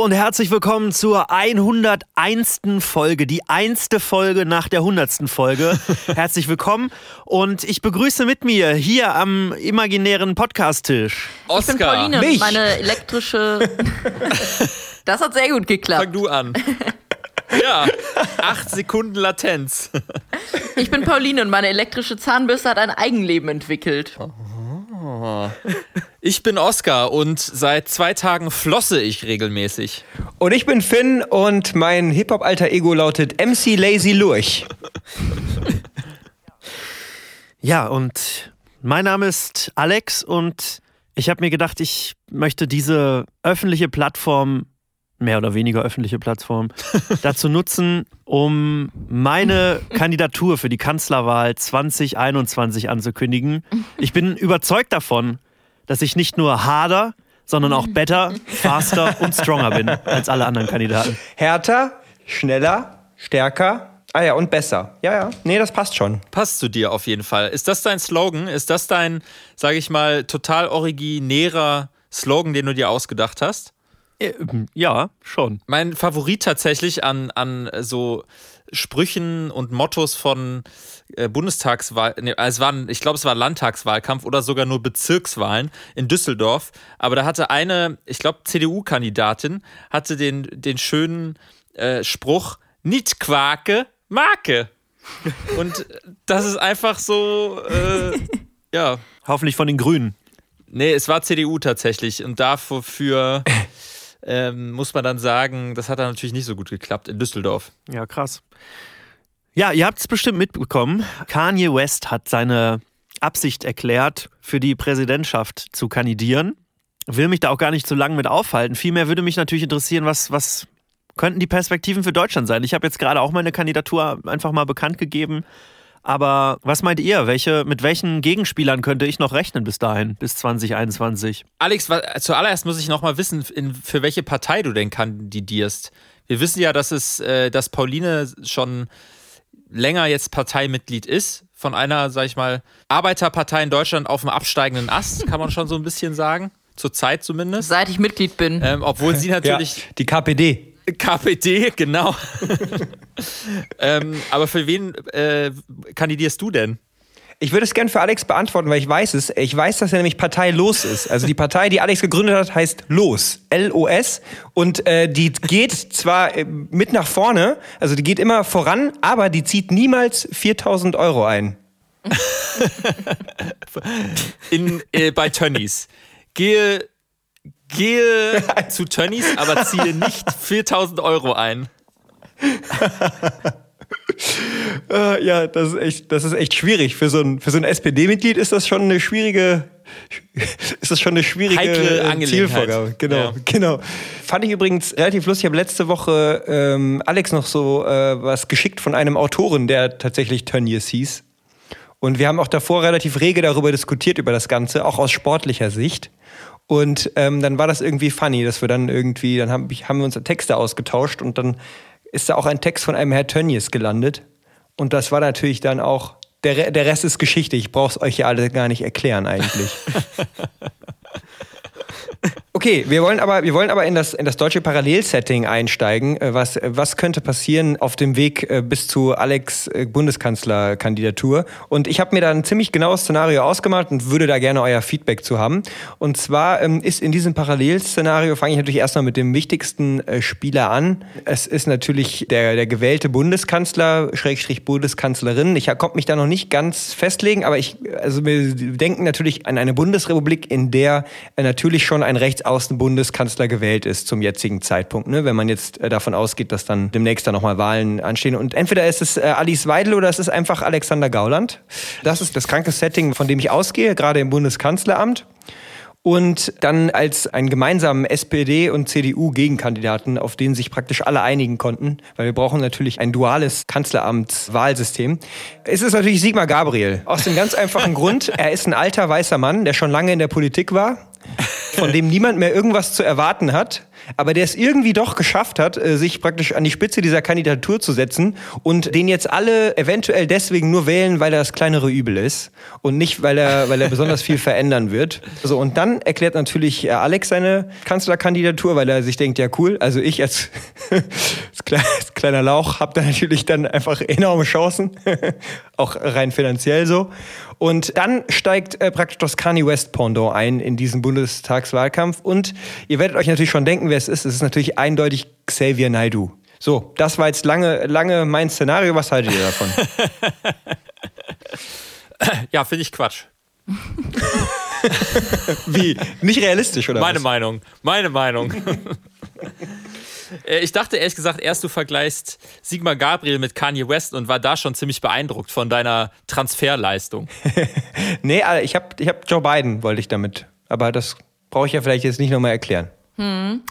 Hallo und herzlich willkommen zur 101. Folge, die einste Folge nach der 100. Folge. herzlich willkommen und ich begrüße mit mir hier am imaginären Podcast-Tisch Oscar. Ich bin Pauline Mich. und meine elektrische. das hat sehr gut geklappt. Fang du an. Ja, acht Sekunden Latenz. Ich bin Pauline und meine elektrische Zahnbürste hat ein Eigenleben entwickelt. Ich bin Oscar und seit zwei Tagen flosse ich regelmäßig. Und ich bin Finn und mein Hip-Hop-alter Ego lautet MC Lazy Lurch. Ja, und mein Name ist Alex und ich habe mir gedacht, ich möchte diese öffentliche Plattform, mehr oder weniger öffentliche Plattform, dazu nutzen, um meine Kandidatur für die Kanzlerwahl 2021 anzukündigen. Ich bin überzeugt davon, dass ich nicht nur harder, sondern auch better, faster und stronger bin als alle anderen Kandidaten. Härter, schneller, stärker. Ah ja, und besser. Ja, ja. Nee, das passt schon. Passt zu dir auf jeden Fall. Ist das dein Slogan? Ist das dein, sage ich mal, total originärer Slogan, den du dir ausgedacht hast? Äh, Ja, schon. Mein Favorit tatsächlich an, an so Sprüchen und Mottos von äh, Bundestagswahl, nee, es waren, ich glaube, es war Landtagswahlkampf oder sogar nur Bezirkswahlen in Düsseldorf. Aber da hatte eine, ich glaube, CDU-Kandidatin, hatte den, den schönen äh, Spruch, nicht Quake, Marke. Und das ist einfach so, äh, ja. Hoffentlich von den Grünen. Nee, es war CDU tatsächlich. Und dafür ähm, muss man dann sagen, das hat dann natürlich nicht so gut geklappt in Düsseldorf. Ja, krass. Ja, ihr habt es bestimmt mitbekommen. Kanye West hat seine Absicht erklärt, für die Präsidentschaft zu kandidieren. Will mich da auch gar nicht zu lange mit aufhalten. Vielmehr würde mich natürlich interessieren, was, was könnten die Perspektiven für Deutschland sein? Ich habe jetzt gerade auch meine Kandidatur einfach mal bekannt gegeben. Aber was meint ihr? Welche, mit welchen Gegenspielern könnte ich noch rechnen bis dahin, bis 2021? Alex, zuallererst muss ich noch mal wissen, in, für welche Partei du denn kandidierst. Wir wissen ja, dass es, äh, dass Pauline schon länger jetzt Parteimitglied ist von einer, sag ich mal, Arbeiterpartei in Deutschland auf dem absteigenden Ast, kann man schon so ein bisschen sagen. Zur Zeit zumindest. Seit ich Mitglied bin. Ähm, obwohl sie natürlich Ja, die KPD. KPD, genau. ähm, aber für wen äh, kandidierst du denn? Ich würde es gern für Alex beantworten, weil ich weiß es. Ich weiß, dass er nämlich Partei Los ist. Also die Partei, die Alex gegründet hat, heißt Los. L-O-S. Und äh, die geht zwar äh, mit nach vorne, also die geht immer voran, aber die zieht niemals 4000 Euro ein. In, äh, bei Tönnies. Gehe, gehe zu Tönnies, aber ziehe nicht 4000 Euro ein. Äh, ja, das ist echt, das ist echt schwierig. Für so ein, für so ein SPD-Mitglied ist das schon eine schwierige, ist das schon eine schwierige Heikle. Zielvorgabe. Genau, Ja. genau. Fand ich übrigens relativ lustig. Ich habe letzte Woche ähm, Alex noch so äh, was geschickt von einem Autoren, der tatsächlich Tönnies hieß. Und wir haben auch davor relativ rege darüber diskutiert, über das Ganze, auch aus sportlicher Sicht. Und ähm, dann war das irgendwie funny, dass wir dann irgendwie, dann haben, haben wir uns Texte ausgetauscht und dann ist da auch ein Text von einem Herr Tönnies gelandet. Und das war natürlich dann auch, der, der Rest ist Geschichte. Ich brauche es euch ja alle gar nicht erklären eigentlich. Okay, wir wollen aber, wir wollen aber in, das, in das deutsche Parallelsetting einsteigen. Äh, Was, äh, was könnte passieren auf dem Weg äh, bis zu Alex Bundeskanzlerkandidatur? Und ich habe mir da ein ziemlich genaues Szenario ausgemalt und würde da gerne euer Feedback zu haben. Und zwar ähm, ist in diesem Parallelszenario, fange ich natürlich erstmal mit dem wichtigsten äh, Spieler an. Es ist natürlich der, der gewählte Bundeskanzler, Schrägstrich Bundeskanzlerin. Ich konnte mich da noch nicht ganz festlegen, aber ich, also wir denken natürlich an eine Bundesrepublik, in der natürlich schon ein Rechtsaußenbundeskanzler gewählt ist zum jetzigen Zeitpunkt. Ne? Wenn man jetzt äh, davon ausgeht, dass dann demnächst da nochmal Wahlen anstehen. Und entweder ist es äh, Alice Weidel oder es ist einfach Alexander Gauland. Das ist das kranke Setting, von dem ich ausgehe, gerade im Bundeskanzleramt. Und dann als einen gemeinsamen SPD- und CDU-Gegenkandidaten, auf den sich praktisch alle einigen konnten, weil wir brauchen natürlich ein duales Kanzleramtswahlsystem. Es ist natürlich Sigmar Gabriel. Aus dem ganz einfachen Grund, er ist ein alter weißer Mann, der schon lange in der Politik war. Von dem niemand mehr irgendwas zu erwarten hat, aber der es irgendwie doch geschafft hat, äh, sich praktisch an die Spitze dieser Kandidatur zu setzen und den jetzt alle eventuell deswegen nur wählen, weil er das kleinere Übel ist und nicht, weil er, weil er besonders viel verändern wird. So, und dann erklärt natürlich äh, Alex seine Kanzlerkandidatur, weil er sich denkt, ja cool, also ich als, als kleiner Lauch habe da natürlich dann einfach enorme Chancen, auch rein finanziell so. Und dann steigt äh, praktisch das Kanye West Pendant ein in diesen Bundestagswahlkampf. Und ihr werdet euch natürlich schon denken, wer es ist. Es ist natürlich eindeutig Xavier Naidu. So, das war jetzt lange, lange mein Szenario. Was haltet ihr davon? ja, finde ich Quatsch. Wie? Nicht realistisch, oder? Meine was? Meinung. Meine Meinung. Äh, ich dachte ehrlich gesagt, erst du vergleichst Sigmar Gabriel mit Kanye West und war da schon ziemlich beeindruckt von deiner Transferleistung. nee, ich habe ich hab Joe Biden, wollte ich damit. Aber das brauche ich ja vielleicht jetzt nicht nochmal erklären. Hm.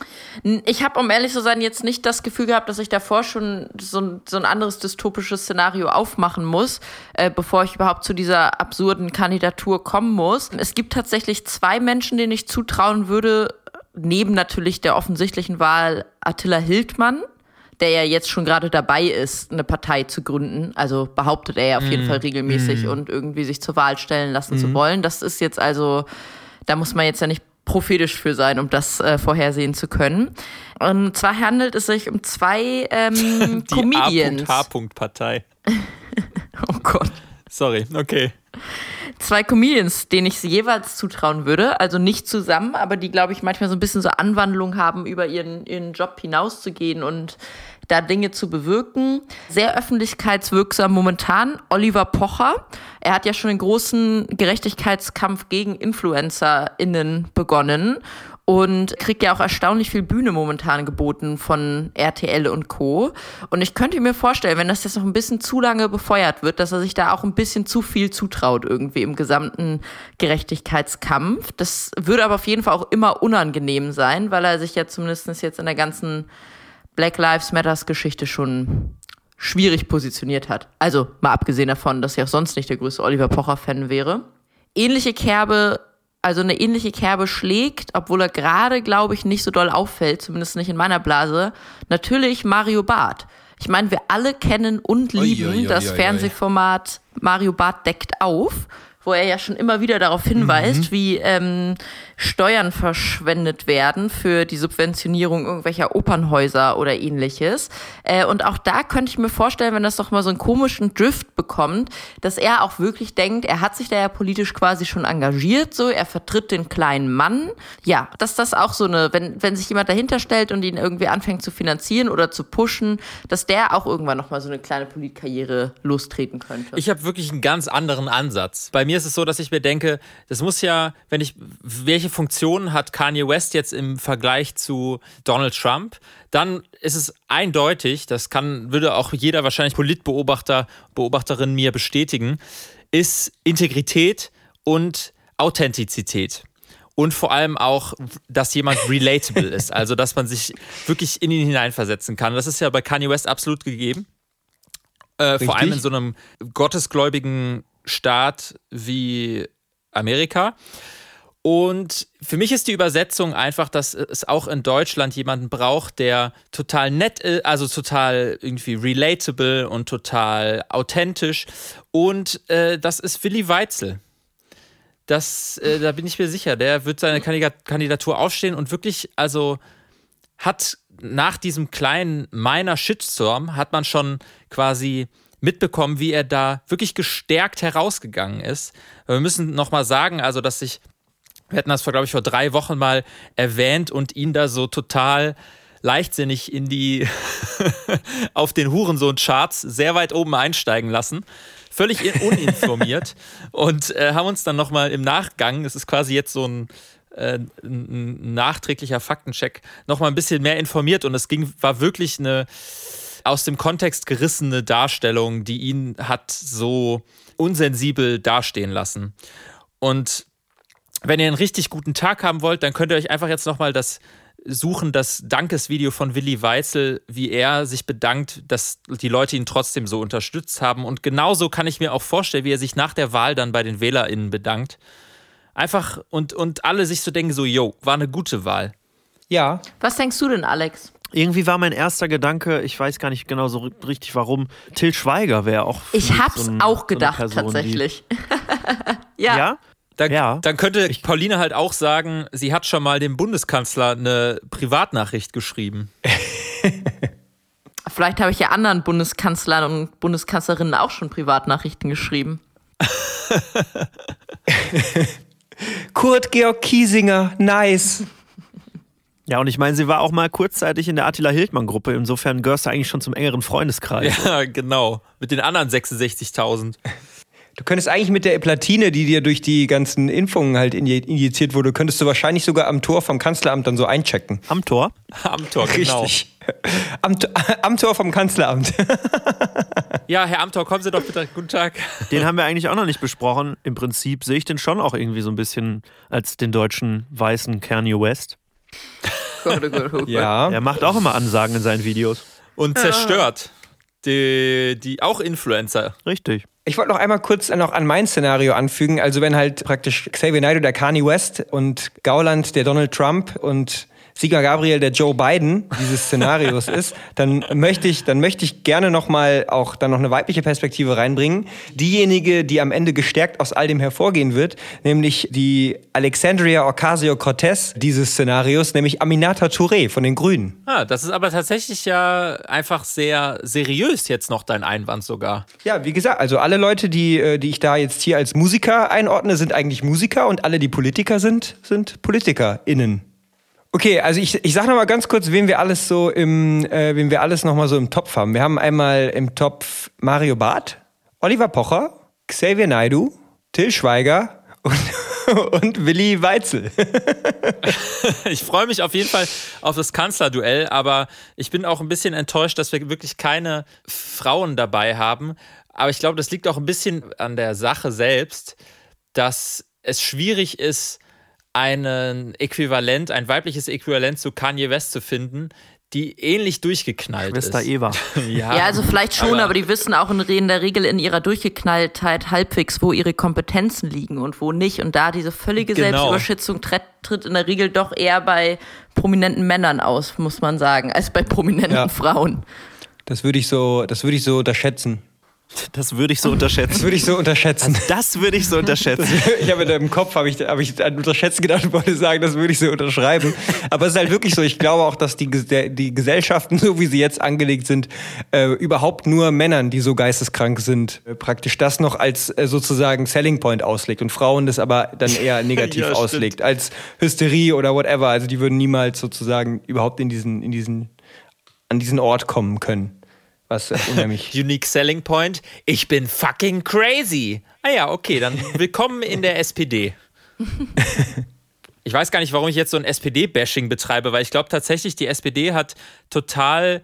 Ich habe, um ehrlich zu sein, jetzt nicht das Gefühl gehabt, dass ich davor schon so ein, so ein anderes dystopisches Szenario aufmachen muss, äh, bevor ich überhaupt zu dieser absurden Kandidatur kommen muss. Es gibt tatsächlich zwei Menschen, denen ich zutrauen würde, neben natürlich der offensichtlichen Wahl Attila Hildmann, der ja jetzt schon gerade dabei ist, eine Partei zu gründen. Also behauptet er ja auf jeden mm. Fall regelmäßig mm. und irgendwie sich zur Wahl stellen lassen mm. zu wollen. Das ist jetzt also, da muss man jetzt ja nicht prophetisch für sein, um das äh, vorhersehen zu können. Und zwar handelt es sich um zwei ähm, Die Comedians. A.H.-Partei. oh Gott. Sorry, okay zwei Comedians, denen ich sie jeweils zutrauen würde. Also nicht zusammen, aber die, glaube ich, manchmal so ein bisschen so Anwandlung haben, über ihren, ihren Job hinauszugehen und da Dinge zu bewirken. Sehr öffentlichkeitswirksam momentan Oliver Pocher. Er hat ja schon den großen Gerechtigkeitskampf gegen InfluencerInnen begonnen und kriegt ja auch erstaunlich viel Bühne momentan geboten von RTL und Co. Und ich könnte mir vorstellen, wenn das jetzt noch ein bisschen zu lange befeuert wird, dass er sich da auch ein bisschen zu viel zutraut irgendwie im gesamten Gerechtigkeitskampf. Das würde aber auf jeden Fall auch immer unangenehm sein, weil er sich ja zumindest jetzt in der ganzen Black Lives Matters Geschichte schon schwierig positioniert hat. Also mal abgesehen davon, dass ich auch sonst nicht der größte Oliver Pocher-Fan wäre. Ähnliche Kerbe also eine ähnliche Kerbe schlägt, obwohl er gerade, glaube ich, nicht so doll auffällt, zumindest nicht in meiner Blase, natürlich Mario Barth. Ich meine, wir alle kennen und lieben oi, oi, oi, das Fernsehformat Mario Barth deckt auf wo er ja schon immer wieder darauf hinweist, mhm. wie ähm, Steuern verschwendet werden für die Subventionierung irgendwelcher Opernhäuser oder ähnliches. Äh, und auch da könnte ich mir vorstellen, wenn das doch mal so einen komischen Drift bekommt, dass er auch wirklich denkt, er hat sich da ja politisch quasi schon engagiert, so, er vertritt den kleinen Mann. Ja, dass das auch so eine, wenn, wenn sich jemand dahinter stellt und ihn irgendwie anfängt zu finanzieren oder zu pushen, dass der auch irgendwann nochmal so eine kleine Politkarriere lostreten könnte. Ich habe wirklich einen ganz anderen Ansatz. Bei mir ist es so, dass ich mir denke, das muss ja, wenn ich, welche Funktionen hat Kanye West jetzt im Vergleich zu Donald Trump? Dann ist es eindeutig, das kann, würde auch jeder wahrscheinlich Politbeobachter, Beobachterin mir bestätigen, ist Integrität und Authentizität und vor allem auch, dass jemand relatable ist, also dass man sich wirklich in ihn hineinversetzen kann. Das ist ja bei Kanye West absolut gegeben. Äh, vor allem in so einem gottesgläubigen Staat wie Amerika. Und für mich ist die Übersetzung einfach, dass es auch in Deutschland jemanden braucht, der total nett ist, also total irgendwie relatable und total authentisch. Und äh, das ist Willi Weitzel. Das, äh, da bin ich mir sicher, der wird seine Kandidatur aufstehen und wirklich, also hat nach diesem kleinen meiner Shitstorm hat man schon quasi mitbekommen, wie er da wirklich gestärkt herausgegangen ist. Wir müssen nochmal sagen, also, dass sich, wir hatten das, glaube ich, vor drei Wochen mal erwähnt und ihn da so total leichtsinnig in die, auf den Hurensohn-Charts sehr weit oben einsteigen lassen. Völlig uninformiert und äh, haben uns dann nochmal im Nachgang, es ist quasi jetzt so ein, äh, ein nachträglicher Faktencheck, nochmal ein bisschen mehr informiert und es ging, war wirklich eine, aus dem Kontext gerissene Darstellung, die ihn hat so unsensibel dastehen lassen. Und wenn ihr einen richtig guten Tag haben wollt, dann könnt ihr euch einfach jetzt nochmal das suchen, das Dankesvideo von Willi Weitzel, wie er sich bedankt, dass die Leute ihn trotzdem so unterstützt haben. Und genauso kann ich mir auch vorstellen, wie er sich nach der Wahl dann bei den WählerInnen bedankt. Einfach und, und alle sich so denken, so, yo, war eine gute Wahl. Ja. Was denkst du denn, Alex? Irgendwie war mein erster Gedanke, ich weiß gar nicht genau so richtig warum, Till Schweiger wäre auch. Ich hab's so ein- auch so gedacht, Person, die- tatsächlich. Ja? ja. Dann, Ja. dann könnte Pauline halt auch sagen, sie hat schon mal dem Bundeskanzler eine Privatnachricht geschrieben. Vielleicht habe ich ja anderen Bundeskanzlern und Bundeskanzlerinnen auch schon Privatnachrichten geschrieben. Kurt Georg Kiesinger, nice. Ja, und ich meine, sie war auch mal kurzzeitig in der Attila Hildmann-Gruppe. Insofern gehörst du eigentlich schon zum engeren Freundeskreis. Ja, genau. Mit den anderen 66.000. Du könntest eigentlich mit der Platine, die dir durch die ganzen Impfungen halt injiziert wurde, könntest du wahrscheinlich sogar am Tor vom Kanzleramt dann so einchecken. Am Tor. Am Tor, genau. Richtig. Am, am Tor vom Kanzleramt. Ja, Herr Amthor, kommen Sie doch bitte. Guten Tag. Den haben wir eigentlich auch noch nicht besprochen. Im Prinzip sehe ich den schon auch irgendwie so ein bisschen als den deutschen weißen Kanye West. Ja. Er macht auch immer Ansagen in seinen Videos. Und zerstört. Die, die auch Influencer. Richtig. Ich wollte noch einmal kurz noch an mein Szenario anfügen. Also wenn halt praktisch Xavier Naidoo der Kanye West und Gauland der Donald Trump und Sieger Gabriel der Joe Biden dieses Szenarios ist, dann möchte ich, dann möchte ich gerne noch mal auch dann noch eine weibliche Perspektive reinbringen. Diejenige, die am Ende gestärkt aus all dem hervorgehen wird, nämlich die Alexandria Ocasio-Cortez dieses Szenarios, nämlich Aminata Touré von den Grünen. Ah, das ist aber tatsächlich ja einfach sehr seriös jetzt noch dein Einwand sogar. Ja, wie gesagt, also alle Leute, die, äh, die ich da jetzt hier als Musiker einordne, sind eigentlich Musiker und alle, die Politiker sind, sind PolitikerInnen. Okay, also ich, ich sag noch mal ganz kurz, wen wir alles so im, äh, wen wir alles noch mal so im Topf haben. Wir haben einmal im Topf Mario Barth, Oliver Pocher, Xavier Naidoo, Till Schweiger und, und Willi Weitzel. Ich freue mich auf jeden Fall auf das Kanzlerduell, aber ich bin auch ein bisschen enttäuscht, dass wir wirklich keine Frauen dabei haben. Aber ich glaube, das liegt auch ein bisschen an der Sache selbst, dass es schwierig ist, einen Äquivalent, ein weibliches Äquivalent zu Kanye West zu finden, die ähnlich durchgeknallt Schwester ist. Eva. Ja, Ja, also vielleicht schon, aber- aber, die wissen auch in, der Regel in ihrer Durchgeknalltheit halbwegs, wo ihre Kompetenzen liegen und wo nicht. Und da diese völlige Genau. Selbstüberschätzung tritt, tritt in der Regel doch eher bei prominenten Männern aus, muss man sagen, als bei prominenten Ja. Frauen. Das würde ich so, das würde ich so unterschätzen. Das würde ich so Das unterschätzen. würde ich so unterschätzen. Das würde ich so unterschätzen. Ich habe im Kopf habe ich, hab ich an unterschätzen gedacht und wollte sagen, das würde ich so unterschreiben. Aber es ist halt wirklich so. Ich glaube auch, dass die, die Gesellschaften, so wie sie jetzt angelegt sind, äh, überhaupt nur Männern, die so geisteskrank sind, äh, praktisch das noch als äh, sozusagen Selling Point auslegt und Frauen das aber dann eher negativ Ja, stimmt. auslegt als Hysterie oder whatever. Also die würden niemals sozusagen überhaupt in diesen, in diesen, an diesen Ort kommen können. Was äh, unheimlich. Unique Selling Point. Ich bin fucking crazy. Ah ja, okay, dann willkommen in der SPD. Ich weiß gar nicht, warum ich jetzt so ein SPD-Bashing betreibe, weil ich glaube tatsächlich, die SPD hat total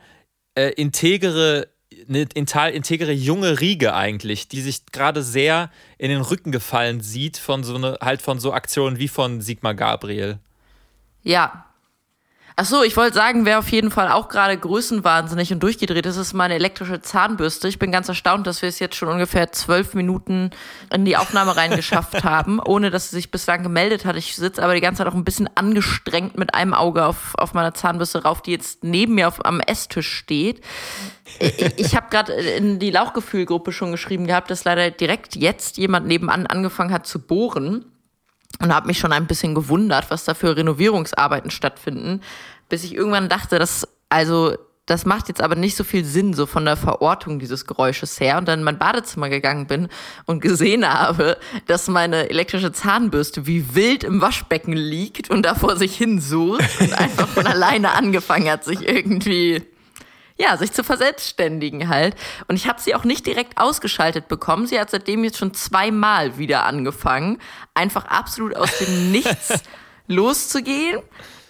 äh, integere, eine total integere junge Riege eigentlich, die sich gerade sehr in den Rücken gefallen sieht von so eine, halt von so Aktionen wie von Sigmar Gabriel. Ja. Ach so, ich wollte sagen, wer auf jeden Fall auch gerade größenwahnsinnig und durchgedreht ist, ist meine elektrische Zahnbürste. Ich bin ganz erstaunt, dass wir es jetzt schon ungefähr zwölf Minuten in die Aufnahme reingeschafft haben, ohne dass sie sich bislang gemeldet hat. Ich sitze aber die ganze Zeit auch ein bisschen angestrengt mit einem Auge auf, auf meiner Zahnbürste rauf, die jetzt neben mir auf, am Esstisch steht. Ich, ich habe gerade in die Lauchgefühlgruppe schon geschrieben gehabt, dass leider direkt jetzt jemand nebenan angefangen hat zu bohren und habe mich schon ein bisschen gewundert, was da für Renovierungsarbeiten stattfinden, bis ich irgendwann dachte, dass also das macht jetzt aber nicht so viel Sinn, so von der Verortung dieses Geräusches her. Und dann in mein Badezimmer gegangen bin und gesehen habe, dass meine elektrische Zahnbürste wie wild im Waschbecken liegt und da vor sich hin sucht und einfach von alleine angefangen hat, sich irgendwie ja, sich zu verselbstständigen halt. Und ich habe sie auch nicht direkt ausgeschaltet bekommen. Sie hat seitdem jetzt schon zweimal wieder angefangen, einfach absolut aus dem Nichts loszugehen.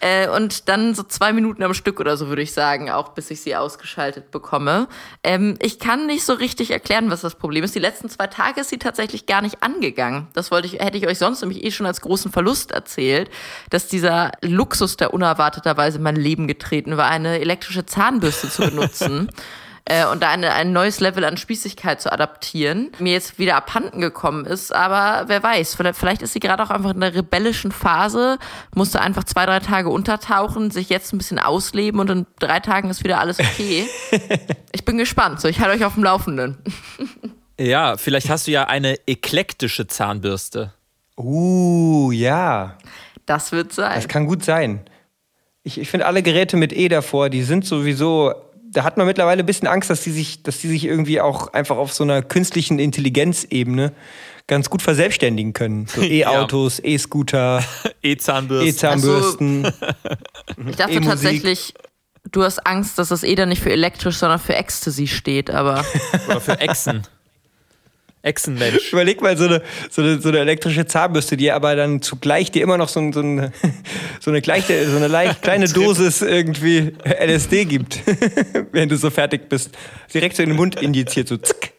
Äh, und dann so zwei Minuten am Stück oder so, würde ich sagen, auch bis ich sie ausgeschaltet bekomme. Ähm, ich kann nicht so richtig erklären, was das Problem ist. Die letzten zwei Tage ist sie tatsächlich gar nicht angegangen. Das wollte ich, hätte ich euch sonst nämlich eh schon als großen Verlust erzählt, dass dieser Luxus, der unerwarteterweise in mein Leben getreten war, eine elektrische Zahnbürste zu benutzen. äh, und da eine, ein neues Level an Spießigkeit zu adaptieren, mir jetzt wieder abhanden gekommen ist. Aber wer weiß, vielleicht, vielleicht ist sie gerade auch einfach in der rebellischen Phase, musste einfach zwei, drei Tage untertauchen, sich jetzt ein bisschen ausleben und in drei Tagen ist wieder alles okay. ich bin gespannt. So, ich halte euch auf dem Laufenden. Ja, vielleicht hast du ja eine eklektische Zahnbürste. Uh, ja. Das wird sein. Das kann gut sein. Ich, ich finde alle Geräte mit E davor, die sind sowieso. Da hat man mittlerweile ein bisschen Angst, dass die sich, dass die sich irgendwie auch einfach auf so einer künstlichen Intelligenzebene ganz gut verselbstständigen können. So E-Autos, E-Scooter, E-Zahnbürste. E-Zahnbürsten. ich dachte E-Musik. tatsächlich, du hast Angst, dass das E dann nicht für elektrisch, sondern für Ecstasy steht, aber Oder für Echsen. Echsenmensch. Überleg mal so eine, so, eine, so eine elektrische Zahnbürste, die aber dann zugleich dir immer noch so, ein- so, eine, so eine, gleiche, so eine leicht kleine Dosis irgendwie LSD gibt, wenn du so fertig bist. Direkt so in den Mund injiziert, so zick.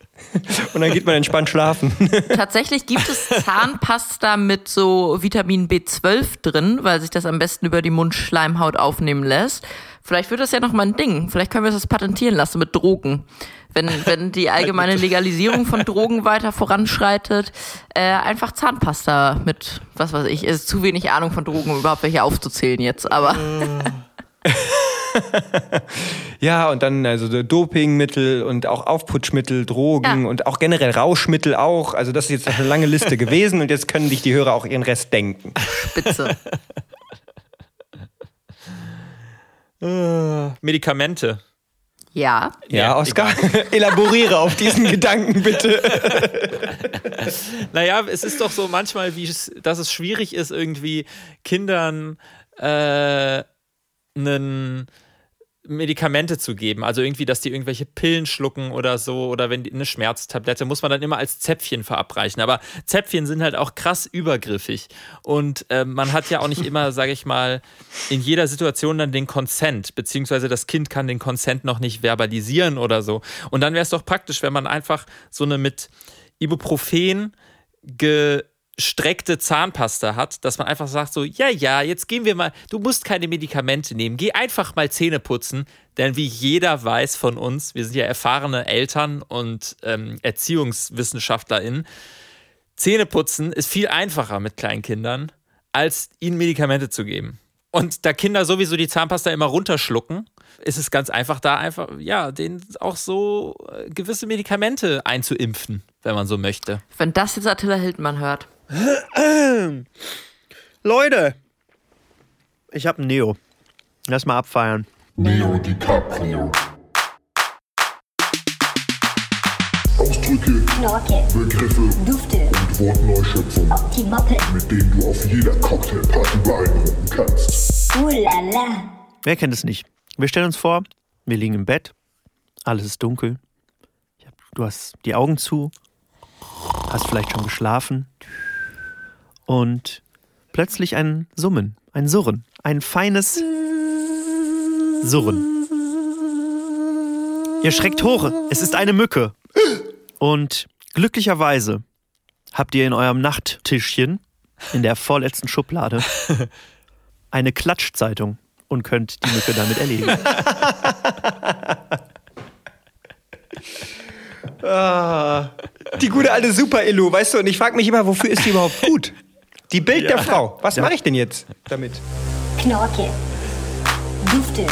Und dann geht man entspannt schlafen. Tatsächlich gibt es Zahnpasta mit so Vitamin B12 drin, weil sich das am besten über die Mundschleimhaut aufnehmen lässt. Vielleicht wird das ja noch mal ein Ding. Vielleicht können wir das patentieren lassen mit Drogen. Wenn, wenn die allgemeine Legalisierung von Drogen weiter voranschreitet, äh, einfach Zahnpasta mit, was weiß ich, ist zu wenig Ahnung von Drogen, um überhaupt welche aufzuzählen jetzt, aber Ja, und dann also so Dopingmittel und auch Aufputschmittel, Drogen Ja. und auch generell Rauschmittel auch. Also das ist jetzt eine lange Liste gewesen und jetzt können sich die Hörer auch ihren Rest denken. spitze. Medikamente. Ja. Ja, Ja, Oskar, elaboriere auf diesen Gedanken bitte. Naja, es ist doch so manchmal, wie es, dass es schwierig ist, irgendwie Kindern äh, einen Medikamente zu geben. Also irgendwie, dass die irgendwelche Pillen schlucken oder so oder wenn die eine Schmerztablette, muss man dann immer als Zäpfchen verabreichen. Aber Zäpfchen sind halt auch krass übergriffig. Und äh, man hat ja auch nicht immer, sage ich mal, in jeder Situation dann den Consent, beziehungsweise das Kind kann den Consent noch nicht verbalisieren oder so. Und dann wäre es doch praktisch, wenn man einfach so eine mit Ibuprofen gestreckte Zahnpasta hat, dass man einfach sagt so, ja, ja, jetzt gehen wir mal, du musst keine Medikamente nehmen, geh einfach mal Zähne putzen, denn wie jeder weiß von uns, wir sind ja erfahrene Eltern und ähm, ErziehungswissenschaftlerInnen, Zähne putzen ist viel einfacher mit kleinen Kindern, als ihnen Medikamente zu geben. Und da Kinder sowieso die Zahnpasta immer runterschlucken, ist es ganz einfach, da einfach, ja, denen auch so äh, gewisse Medikamente einzuimpfen, wenn man so möchte. Wenn das jetzt Attila Hildmann hört. Leute, ich hab einen Neo. Lass mal abfeiern. Neo DiCaprio. Ausdrücke, Knorke, Begriffe Dufte, und Wortneuschöpfungen, Optimoppe, mit denen du auf jeder Cocktailparty beeindrucken kannst. uh la la. Wer kennt es nicht? Wir stellen uns vor, wir liegen im Bett, alles ist dunkel. Du hast die Augen zu, hast vielleicht schon geschlafen und plötzlich ein Summen, ein Surren, ein feines Surren. Ihr schreckt hoch, es ist eine Mücke. Und glücklicherweise habt ihr in eurem Nachttischchen, in der vorletzten Schublade, eine Klatschzeitung und könnt die Mücke damit erledigen. Die gute alte Super-Illu, weißt du, und ich frage mich immer, wofür ist die überhaupt gut? Die Bild der Frau. Was mache ich denn jetzt damit? Knorke, Dufte,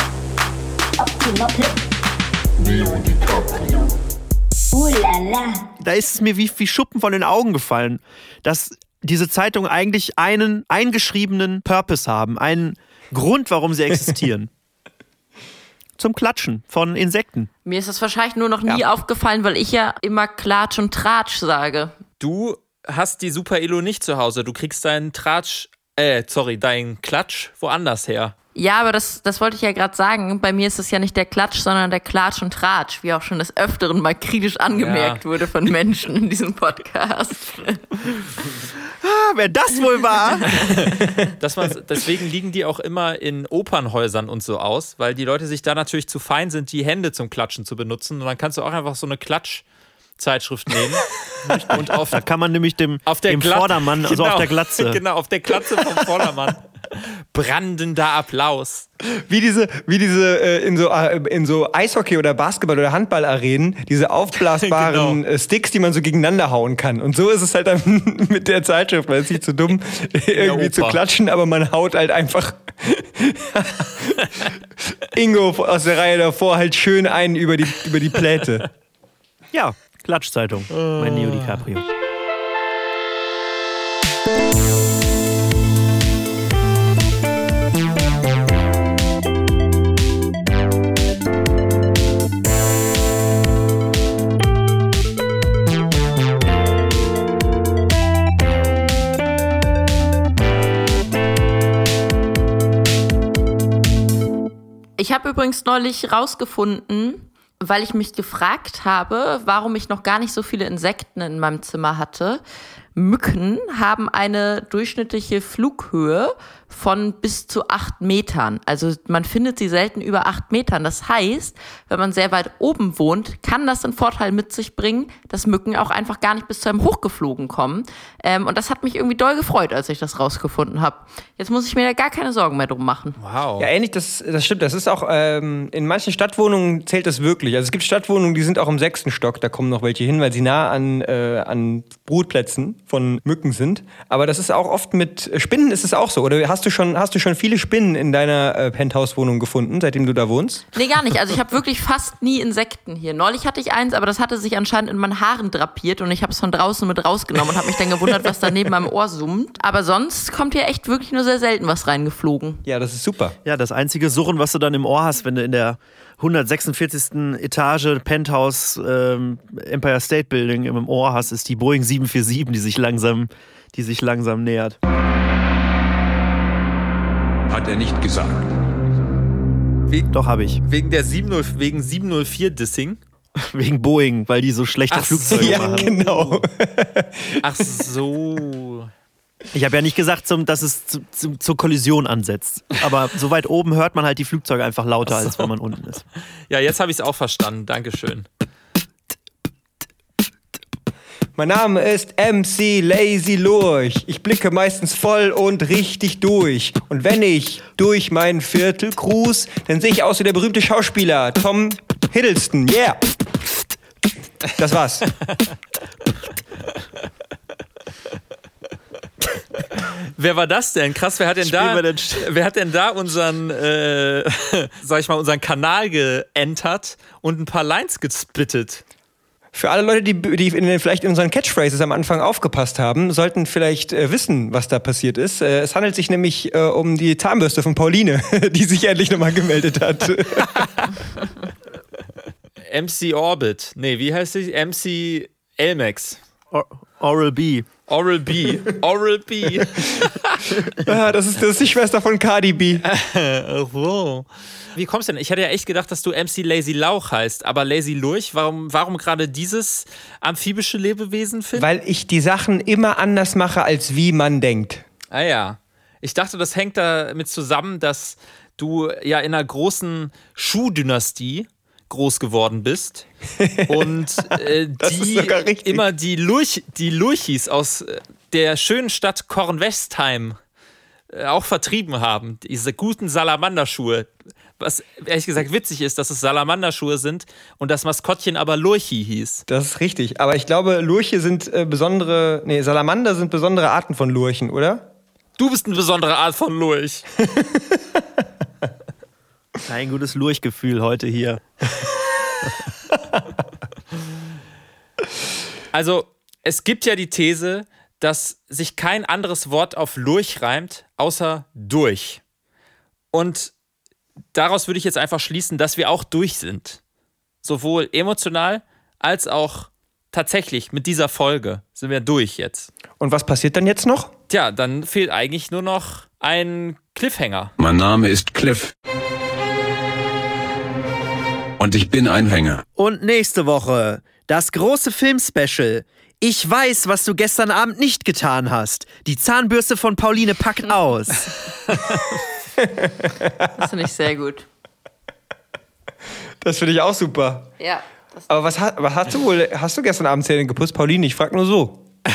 Optimoppe, Neo DiCaprio. uh la la. Da ist es mir wie, wie Schuppen von den Augen gefallen, dass diese Zeitungen eigentlich einen eingeschriebenen Purpose haben, einen Grund, warum sie existieren. Zum Klatschen von Insekten. Mir ist das wahrscheinlich nur noch nie aufgefallen, weil ich ja immer Klatsch und Tratsch sage. Du hast die Super Elo nicht zu Hause. Du kriegst deinen Tratsch, äh, sorry, deinen Klatsch woanders her. Ja, aber das, das wollte ich ja gerade sagen. Bei mir ist es ja nicht der Klatsch, sondern der Klatsch und Tratsch, wie auch schon des Öfteren mal kritisch angemerkt Ja. wurde von Menschen in diesem Podcast. Ah, wer das wohl war? Man, deswegen liegen die auch immer in Opernhäusern und so aus, weil die Leute sich da natürlich zu fein sind, die Hände zum Klatschen zu benutzen. Und dann kannst du auch einfach so eine Klatschzeitschrift nehmen und auf, Da kann man nämlich dem, auf der dem Glat- Vordermann, also auf Genau, der Glatze. Genau, auf der Glatze vom Vordermann. Brandender Applaus. Wie diese, wie diese äh, in, so, äh, in so Eishockey- oder Basketball- oder Handballarenen, diese aufblasbaren Genau. äh, Sticks, die man so gegeneinander hauen kann. Und so ist es halt dann mit der Zeitschrift, weil es nicht zu dumm, irgendwie zu klatschen, aber man haut halt einfach Ingo aus der Reihe davor halt schön einen über die, über die Pläte. Ja, Klatschzeitung. Mein Neo DiCaprio. Ich habe übrigens neulich rausgefunden, weil ich mich gefragt habe, warum ich noch gar nicht so viele Insekten in meinem Zimmer hatte. Mücken haben eine durchschnittliche Flughöhe von bis zu acht Metern. Also man findet sie selten über acht Metern. Das heißt, wenn man sehr weit oben wohnt, kann das einen Vorteil mit sich bringen, dass Mücken auch einfach gar nicht bis zu einem hochgeflogen kommen. Ähm, und das hat mich irgendwie doll gefreut, als ich das rausgefunden habe. Jetzt muss ich mir da gar keine Sorgen mehr drum machen. Wow. Ja, ähnlich, das, das stimmt. Das ist auch, ähm, in manchen Stadtwohnungen zählt das wirklich. Also es gibt Stadtwohnungen, die sind auch im sechsten Stock, da kommen noch welche hin, weil sie nah an, äh, an Brutplätzen von Mücken sind. Aber das ist auch oft mit Spinnen ist es auch so. Oder hast du schon, hast du schon viele Spinnen in deiner äh, Penthouse-Wohnung gefunden, seitdem du da wohnst? Nee, gar nicht. Also ich habe wirklich fast nie Insekten hier. Neulich hatte ich eins, aber das hatte sich anscheinend in meinen Haaren drapiert und ich habe es von draußen mit rausgenommen und habe mich dann gewundert, was da neben meinem Ohr summt. Aber sonst kommt hier echt wirklich nur sehr selten was reingeflogen. Ja, das ist super. Ja, das einzige Surren, was du dann im Ohr hast, wenn du in der 146. Etage Penthouse ähm, Empire State Building im Ohr hast, ist die Boeing 747, die sich langsam, die sich langsam nähert. Hat er nicht gesagt. Doch, habe ich. Wegen der 70, wegen 704 Dissing. Wegen Boeing, weil die so schlechte Ach Flugzeuge so. Ja, machen. genau. Ach so. Ich habe ja nicht gesagt, zum, dass es zu, zu, zur Kollision ansetzt. Aber so weit oben hört man halt die Flugzeuge einfach lauter, als wenn man unten ist. Ja, jetzt habe ich es auch verstanden. Dankeschön. Mein Name ist MC Lazy Lurch. Ich blicke meistens voll und richtig durch. Und wenn ich durch mein Viertel cruise, dann sehe ich aus wie der berühmte Schauspieler Tom Hiddleston. Yeah! Das war's. Wer war das denn? Krass, wer hat denn da, denn- wer hat denn da unseren, äh, sag ich mal, unseren Kanal geentert und ein paar Lines gesplittet? Für alle Leute, die, die in vielleicht in unseren Catchphrases am Anfang aufgepasst haben, sollten vielleicht äh, wissen, was da passiert ist. Äh, es handelt sich nämlich äh, um die Zahnbürste von Pauline, die sich endlich nochmal gemeldet hat. MC Orbit. Nee, wie heißt sie? MC Elmex. Or Oral B. Oral B. Oral B. ah, das, ist, das ist die Schwester von Cardi B. Ach so. Wie kommst du denn? Ich hätte ja echt gedacht, dass du MC Lazy Lauch heißt, aber Lazy Lurch, warum, warum gerade dieses amphibische Lebewesen finden? Weil ich die Sachen immer anders mache, als wie man denkt. Ah ja. Ich dachte, das hängt damit zusammen, dass du ja in einer großen Schuhdynastie groß geworden bist und äh, die immer die, Lurch, die Lurchis aus äh, der schönen Stadt Kornwestheim äh, auch vertrieben haben. Diese guten Salamanderschuhe. Was ehrlich gesagt witzig ist, dass es Salamanderschuhe sind und das Maskottchen aber Lurchi hieß. Das ist richtig. Aber ich glaube, Lurche sind äh, besondere, nee, Salamander sind besondere Arten von Lurchen, oder? Du bist eine besondere Art von Lurch. Ein gutes Lurchgefühl heute hier. Also, es gibt ja die These, dass sich kein anderes Wort auf Lurch reimt, außer durch. Und daraus würde ich jetzt einfach schließen, dass wir auch durch sind. Sowohl emotional als auch tatsächlich mit dieser Folge sind wir durch jetzt. Und was passiert dann jetzt noch? Tja, dann fehlt eigentlich nur noch ein Cliffhanger. Mein Name ist Cliff. Und ich bin ein Hänger. Und nächste Woche das große Filmspecial. Ich weiß, was du gestern Abend nicht getan hast. Die Zahnbürste von Pauline packt aus. Das finde ich sehr gut. Das finde ich auch super. Ja. Das Aber was, was hast du wohl, hast du gestern Abend Zähne geputzt, Pauline? Ich frag nur so.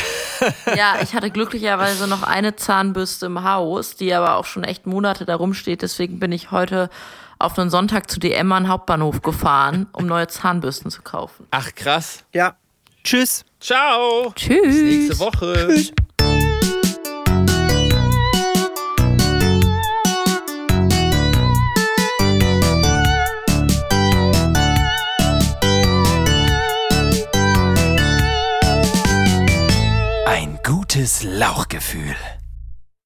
Ja, ich hatte glücklicherweise noch eine Zahnbürste im Haus, die aber auch schon echt Monate da rumsteht. Deswegen bin ich heute auf einen Sonntag zu DM an den Hauptbahnhof gefahren, um neue Zahnbürsten zu kaufen. Ach krass. Ja. Tschüss. Ciao. Tschüss. Bis nächste Woche. Ein gutes Lauchgefühl.